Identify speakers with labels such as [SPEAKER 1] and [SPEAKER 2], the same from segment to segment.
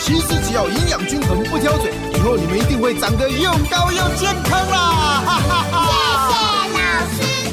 [SPEAKER 1] 其实只要营养均衡，不挑嘴，以后你们一定会长得又高又健康啦！哈哈哈。
[SPEAKER 2] 谢谢。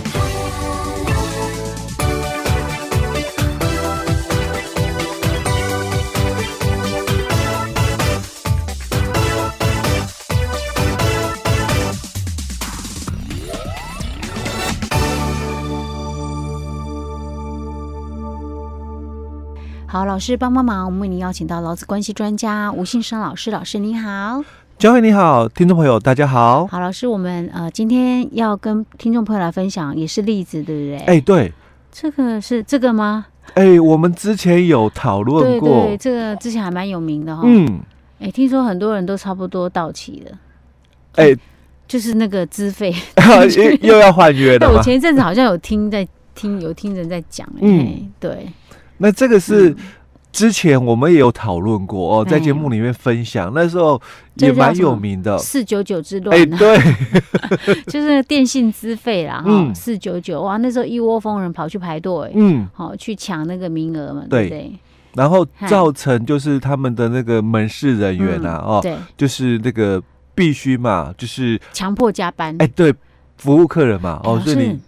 [SPEAKER 3] 好，老师帮帮忙，我们为您邀请到劳资关系专家吴信生老师。老师您好，
[SPEAKER 4] 嘉惠你好，听众朋友大家好。
[SPEAKER 3] 好，老师，我们呃今天要跟听众朋友来分享也是例子，对不对？
[SPEAKER 4] 哎，对，
[SPEAKER 3] 这个是这个吗？
[SPEAKER 4] 哎，我们之前有讨论过，
[SPEAKER 3] 对，对，这个之前还蛮有名的哈、哦。
[SPEAKER 4] 嗯，
[SPEAKER 3] 哎，听说很多人都差不多到期了。
[SPEAKER 4] 哎，
[SPEAKER 3] 就是那个资费
[SPEAKER 4] 又又要换约了。
[SPEAKER 3] 我前一阵子好像有听在听有听人在讲，嗯，对。
[SPEAKER 4] 那这个是之前我们也有讨论过哦，在节目里面分享，那时候也蛮有名的。
[SPEAKER 3] 四九九之乱。
[SPEAKER 4] 哎，对，
[SPEAKER 3] 就是电信资费啦，哈，四九九哇，那时候一窝蜂人跑去排队，嗯，好去抢那个名额嘛，对。不对？
[SPEAKER 4] 然后造成就是他们的那个门市人员啊，哦，对，就是那个必须嘛，就是
[SPEAKER 3] 强迫加班，
[SPEAKER 4] 哎，对，服务客人嘛，哦，所以你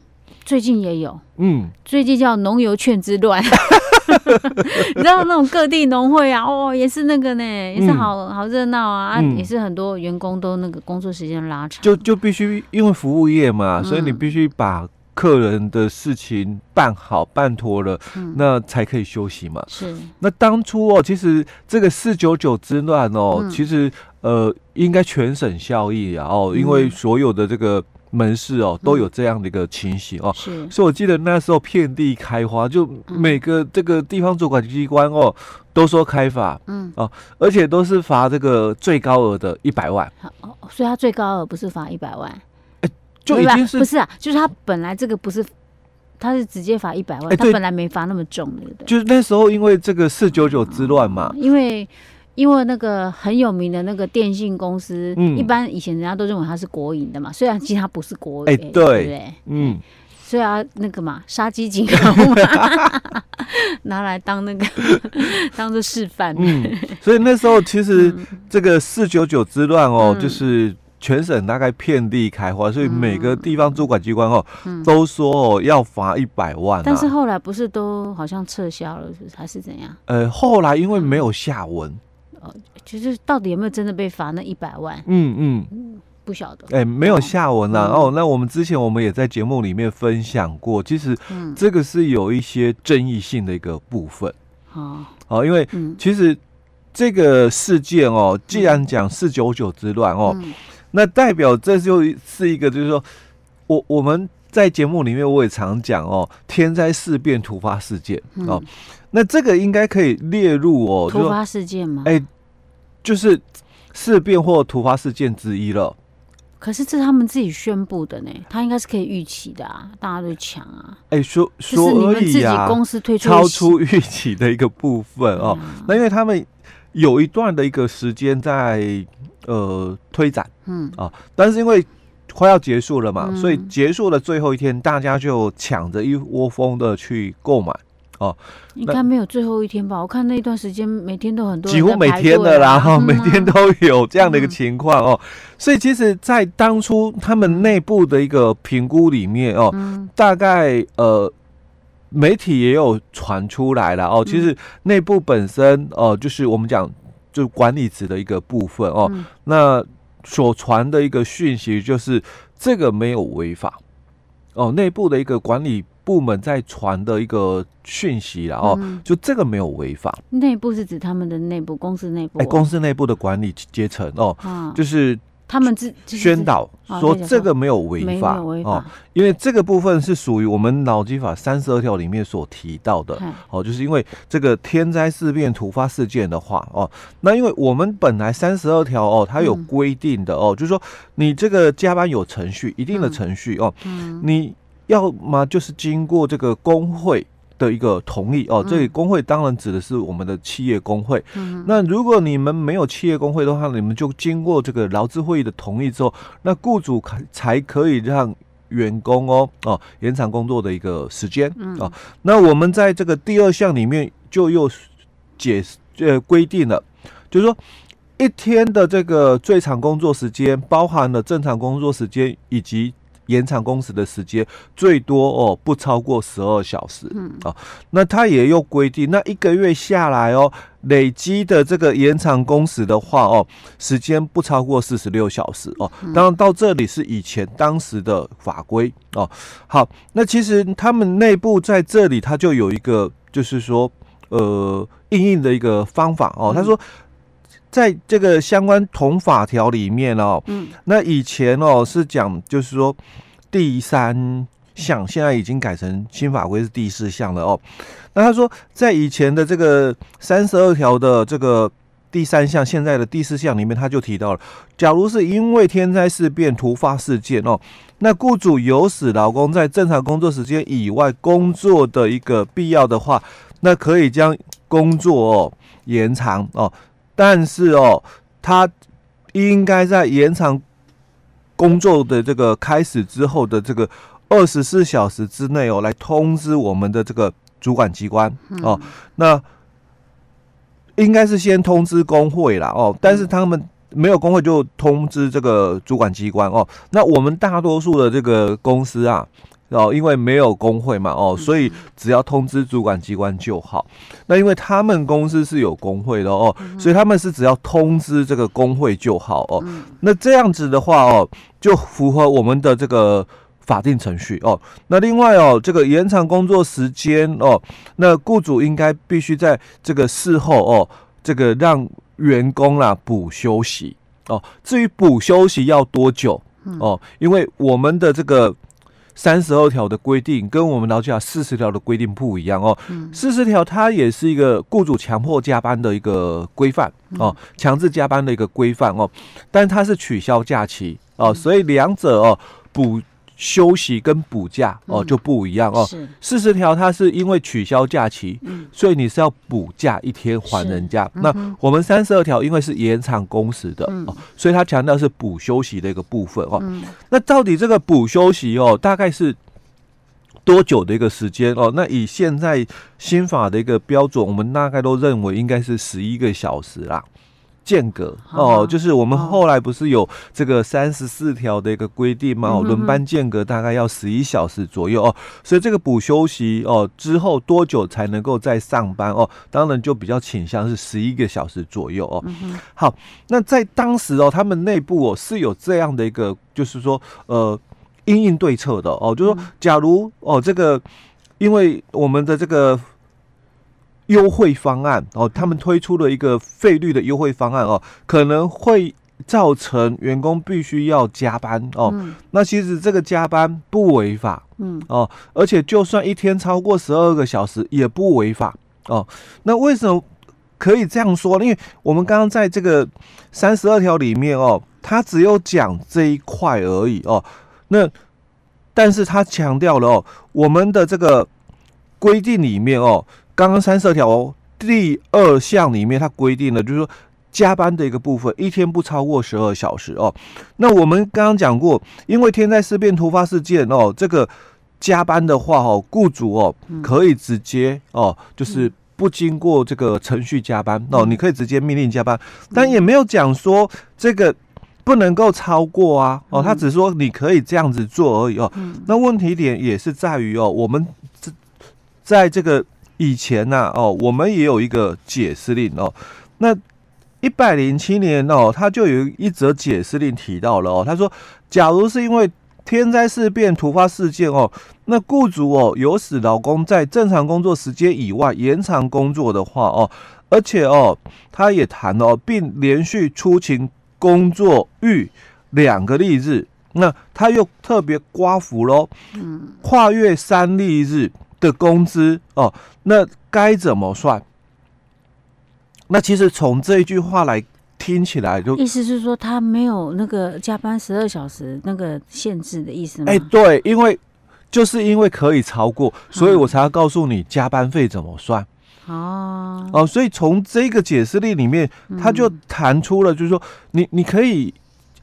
[SPEAKER 3] 最近也有，嗯，最近叫农油券之乱。你知道那种各地农会啊，哦，也是那个呢，也是好好热闹啊，也是很多员工都那个工作时间拉长，
[SPEAKER 4] 就就必须因为服务业嘛，所以你必须把客人的事情办好办妥了，嗯、那才可以休息嘛。是，那当初哦，其实这个四九九之乱哦，嗯、其实呃，应该全省效益啊，哦，因为所有的这个。门市哦，都有这样的一个情形哦，是，所以我记得那时候遍地开花，就每个这个地方主管机关哦，都说开罚，嗯。哦，而且都是罚这个最高额的一百万，
[SPEAKER 3] 哦，所以他最高额不是罚一百万，
[SPEAKER 4] 哎，就已经是
[SPEAKER 3] 不是啊？就是他本来这个不是，他是直接罚一百万，他本来没罚那么重的，
[SPEAKER 4] 就是那时候因为这个四九九之乱嘛，
[SPEAKER 3] 因为。因为那个很有名的那个电信公司，嗯，一般以前人家都认为它是国营的嘛，虽然其实它不是国营，哎，对，对不对？嗯，所以啊，那个嘛，杀鸡儆猴嘛，拿来当那个 当做示范。
[SPEAKER 4] 嗯，所以那时候其实这个四九九之乱哦，嗯、就是全省大概遍地开花，所以每个地方主管机关哦，嗯、都说哦要罚一百万、啊。
[SPEAKER 3] 但是后来不是都好像撤销了，是？还是怎样？
[SPEAKER 4] 呃，后来因为没有下文。
[SPEAKER 3] 哦，就是到底有没有真的被罚那一百万？
[SPEAKER 4] 嗯嗯，
[SPEAKER 3] 不晓得。
[SPEAKER 4] 哎，没有下文啊。哦，那我们之前我们也在节目里面分享过，其实这个是有一些争议性的一个部分。哦，哦，因为其实这个事件哦，既然讲四九九之乱哦，那代表这就是一个，就是说我我们在节目里面我也常讲哦，天灾事变突发事件哦。那这个应该可以列入哦，
[SPEAKER 3] 突发事件吗？
[SPEAKER 4] 哎，就是事变或突发事件之一了。
[SPEAKER 3] 可是这是他们自己宣布的呢，他应该是可以预期的啊，大家都抢啊。
[SPEAKER 4] 哎，说所以啊，
[SPEAKER 3] 公司推出
[SPEAKER 4] 超出预期的一个部分哦。那因为他们有一段的一个时间在呃推展，嗯啊，但是因为快要结束了嘛，所以结束的最后一天，大家就抢着一窝蜂的去购买。哦，
[SPEAKER 3] 应该没有最后一天吧？我看那段时间每天都很多，
[SPEAKER 4] 几乎每天的啦，哈，每天都有这样的一个情况哦。所以其实，在当初他们内部的一个评估里面哦，大概呃，媒体也有传出来了哦。其实内部本身哦，就是我们讲就管理职的一个部分哦，那所传的一个讯息就是这个没有违法哦，内部的一个管理。部门在传的一个讯息了哦，嗯、就这个没有违法。
[SPEAKER 3] 内部是指他们的内部公司内部、哦，
[SPEAKER 4] 哎，公司内部的管理阶层哦，啊、就是
[SPEAKER 3] 他们自
[SPEAKER 4] 宣导说这个没有违法哦，因为这个部分是属于我们劳基法三十二条里面所提到的哦，就是因为这个天灾事变突发事件的话哦，那因为我们本来三十二条哦，它有规定的哦，就是说你这个加班有程序，一定的程序哦，你要么就是经过这个工会。的一个同意哦，这里工会当然指的是我们的企业工会。嗯，那如果你们没有企业工会的话，你们就经过这个劳资会议的同意之后，那雇主才才可以让员工哦哦延长工作的一个时间哦。那我们在这个第二项里面就又解释呃规定了，就是说一天的这个最长工作时间包含了正常工作时间以及。延长工时的时间最多哦，不超过十二小时。嗯啊，那他也有规定，那一个月下来哦，累积的这个延长工时的话哦，时间不超过四十六小时哦。当然到这里是以前当时的法规哦。好，那其实他们内部在这里他就有一个，就是说呃，应应的一个方法哦。他说。在这个相关同法条里面哦，嗯，那以前哦是讲就是说第三项，现在已经改成新法规是第四项了哦。那他说在以前的这个三十二条的这个第三项，现在的第四项里面，他就提到了，假如是因为天灾事变突发事件哦，那雇主有使劳工在正常工作时间以外工作的一个必要的话，那可以将工作哦延长哦。但是哦，他应该在延长工作的这个开始之后的这个二十四小时之内哦，来通知我们的这个主管机关哦。那应该是先通知工会啦哦，但是他们没有工会就通知这个主管机关哦。那我们大多数的这个公司啊。哦，因为没有工会嘛，哦，所以只要通知主管机关就好。那因为他们公司是有工会的哦，所以他们是只要通知这个工会就好哦。那这样子的话哦，就符合我们的这个法定程序哦。那另外哦，这个延长工作时间哦，那雇主应该必须在这个事后哦，这个让员工啦补休息哦。至于补休息要多久哦，因为我们的这个。三十二条的规定跟我们劳基法四十条的规定不一样哦。四十条它也是一个雇主强迫加班的一个规范哦，强制加班的一个规范哦，但它是取消假期哦，所以两者哦补。休息跟补假哦就不一样哦。四十条它是因为取消假期，嗯、所以你是要补假一天还人家。嗯、那我们三十二条因为是延长工时的、嗯、哦，所以它强调是补休息的一个部分哦。嗯、那到底这个补休息哦，大概是多久的一个时间哦？那以现在新法的一个标准，我们大概都认为应该是十一个小时啦。间隔哦，就是我们后来不是有这个三十四条的一个规定吗？哦，轮班间隔大概要十一小时左右哦，所以这个补休息哦之后多久才能够再上班哦？当然就比较倾向是十一个小时左右哦。好，那在当时哦，他们内部哦是有这样的一个，就是说呃因应对策的哦，就是说假如哦这个因为我们的这个。优惠方案哦，他们推出了一个费率的优惠方案哦，可能会造成员工必须要加班哦。嗯、那其实这个加班不违法，嗯哦，而且就算一天超过十二个小时也不违法哦。那为什么可以这样说呢？因为我们刚刚在这个三十二条里面哦，他只有讲这一块而已哦。那但是他强调了哦，我们的这个规定里面哦。刚刚三十二条第二项里面，它规定了，就是说加班的一个部分，一天不超过十二小时哦。那我们刚刚讲过，因为天灾事变突发事件哦，这个加班的话哦，雇主哦可以直接哦，就是不经过这个程序加班哦，你可以直接命令加班，但也没有讲说这个不能够超过啊哦，他只说你可以这样子做而已哦。那问题点也是在于哦，我们这在这个。以前呐、啊，哦，我们也有一个解释令哦。那一百零七年哦，他就有一则解释令提到了哦。他说，假如是因为天灾事变突发事件哦，那雇主哦有使劳工在正常工作时间以外延长工作的话哦，而且哦，他也谈哦，并连续出勤工作逾两个例日，那他又特别刮符喽，嗯，跨越三例日的工资哦，那该怎么算？那其实从这一句话来听起来就，就
[SPEAKER 3] 意思是说他没有那个加班十二小时那个限制的意思吗？
[SPEAKER 4] 哎，对，因为就是因为可以超过，所以我才要告诉你加班费怎么算。哦哦，所以从这个解释例里面，他就谈出了，就是说你你可以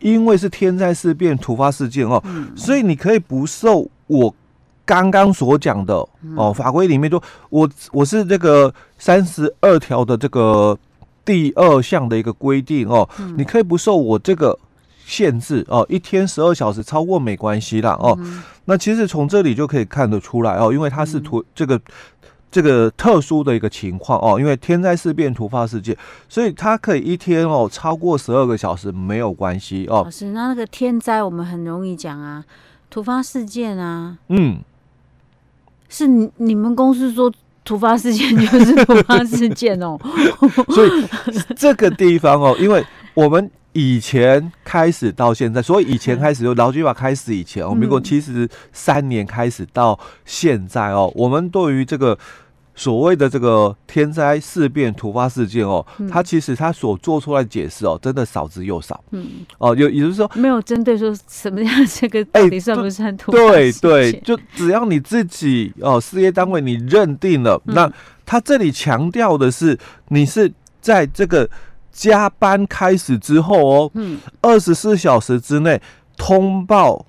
[SPEAKER 4] 因为是天灾事变突发事件哦，所以你可以不受我刚刚所讲的哦法规里面说，我我是这个三十二条的这个第二项的一个规定哦，你可以不受我这个限制哦，一天十二小时超过没关系啦哦。那其实从这里就可以看得出来哦，因为它是突这个这个特殊的一个情况哦，因为天灾事变突发事件，所以它可以一天哦超过十二个小时没有关系哦。
[SPEAKER 3] 老师，那那个天灾我们很容易讲啊，突发事件啊，
[SPEAKER 4] 嗯。
[SPEAKER 3] 是你们公司说突发事件就是突发事件哦，
[SPEAKER 4] 所以这个地方哦，因为我们以前开始到现在，所以以前开始就劳基法开始以前，哦，民国七十三年开始到现在哦，我们对于这个。所谓的这个天灾事变突发事件哦，嗯、它其实它所做出来的解释哦，真的少之又少。嗯，哦，有也就是说
[SPEAKER 3] 没有针对说什么样这个到底算不算突发
[SPEAKER 4] 事件？对对，就只要你自己哦，事业单位你认定了，嗯、那他这里强调的是你是在这个加班开始之后哦，嗯，二十四小时之内通报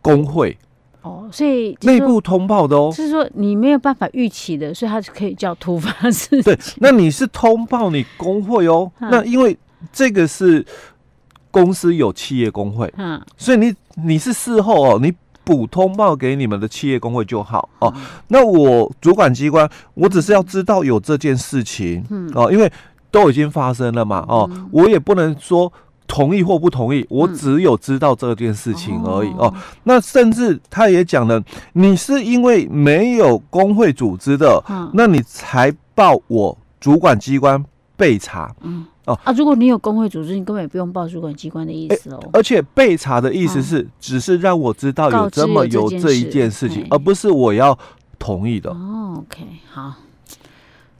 [SPEAKER 4] 工会。
[SPEAKER 3] 哦，所以
[SPEAKER 4] 内部通报的哦，
[SPEAKER 3] 就是说你没有办法预期的，所以它可以叫突发事件。
[SPEAKER 4] 对，那你是通报你工会哦，嗯、那因为这个是公司有企业工会，嗯，所以你你是事后哦，你补通报给你们的企业工会就好哦。嗯、那我主管机关，我只是要知道有这件事情，嗯哦，因为都已经发生了嘛，哦，嗯、我也不能说。同意或不同意，我只有知道这件事情而已、嗯、哦。那甚至他也讲了，你是因为没有工会组织的，嗯、那你才报我主管机关备查。嗯哦
[SPEAKER 3] 啊，如果你有工会组织，你根本也不用报主管机关的意思哦。欸、
[SPEAKER 4] 而且备查的意思是，嗯、只是让我知道有这么有这一件事情，而不是我要同意的。
[SPEAKER 3] 哦，OK，好。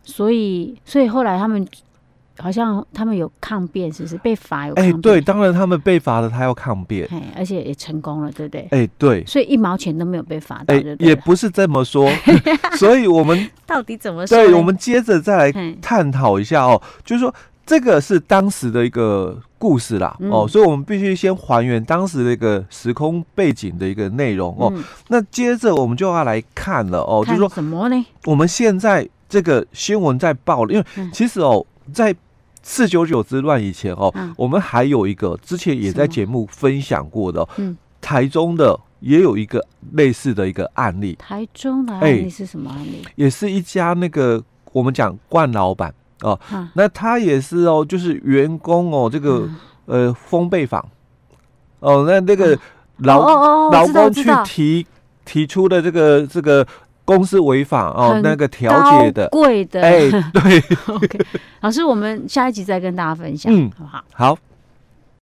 [SPEAKER 3] 所以，所以后来他们。好像他们有抗辩，是不是被罚有？哎、欸，
[SPEAKER 4] 对，当然他们被罚了，他要抗辩，
[SPEAKER 3] 而且也成功了，对不对？
[SPEAKER 4] 哎、欸，对，
[SPEAKER 3] 所以一毛钱都没有被罚到，欸、
[SPEAKER 4] 也不是这么说，所以我们
[SPEAKER 3] 到底怎么说？
[SPEAKER 4] 对，我们接着再来探讨一下哦，就是说这个是当时的一个故事啦，嗯、哦，所以我们必须先还原当时的一个时空背景的一个内容哦。嗯、那接着我们就要来看了哦，就是说
[SPEAKER 3] 什么呢？
[SPEAKER 4] 我们现在这个新闻在报了，因为其实哦，在四九九之乱以前哦，嗯、我们还有一个之前也在节目分享过的，嗯，台中的也有一个类似的一个案例。
[SPEAKER 3] 台中的案例是什么案例？
[SPEAKER 4] 欸、也是一家那个我们讲冠老板哦，嗯、那他也是哦，就是员工哦，这个、嗯、呃封备房。哦，那那个劳劳工去提提出的这个这个。公司违法哦，那个调解的
[SPEAKER 3] 贵的，
[SPEAKER 4] 哎，对。
[SPEAKER 3] OK，老师，我们下一集再跟大家分享，嗯，好不好？
[SPEAKER 4] 好。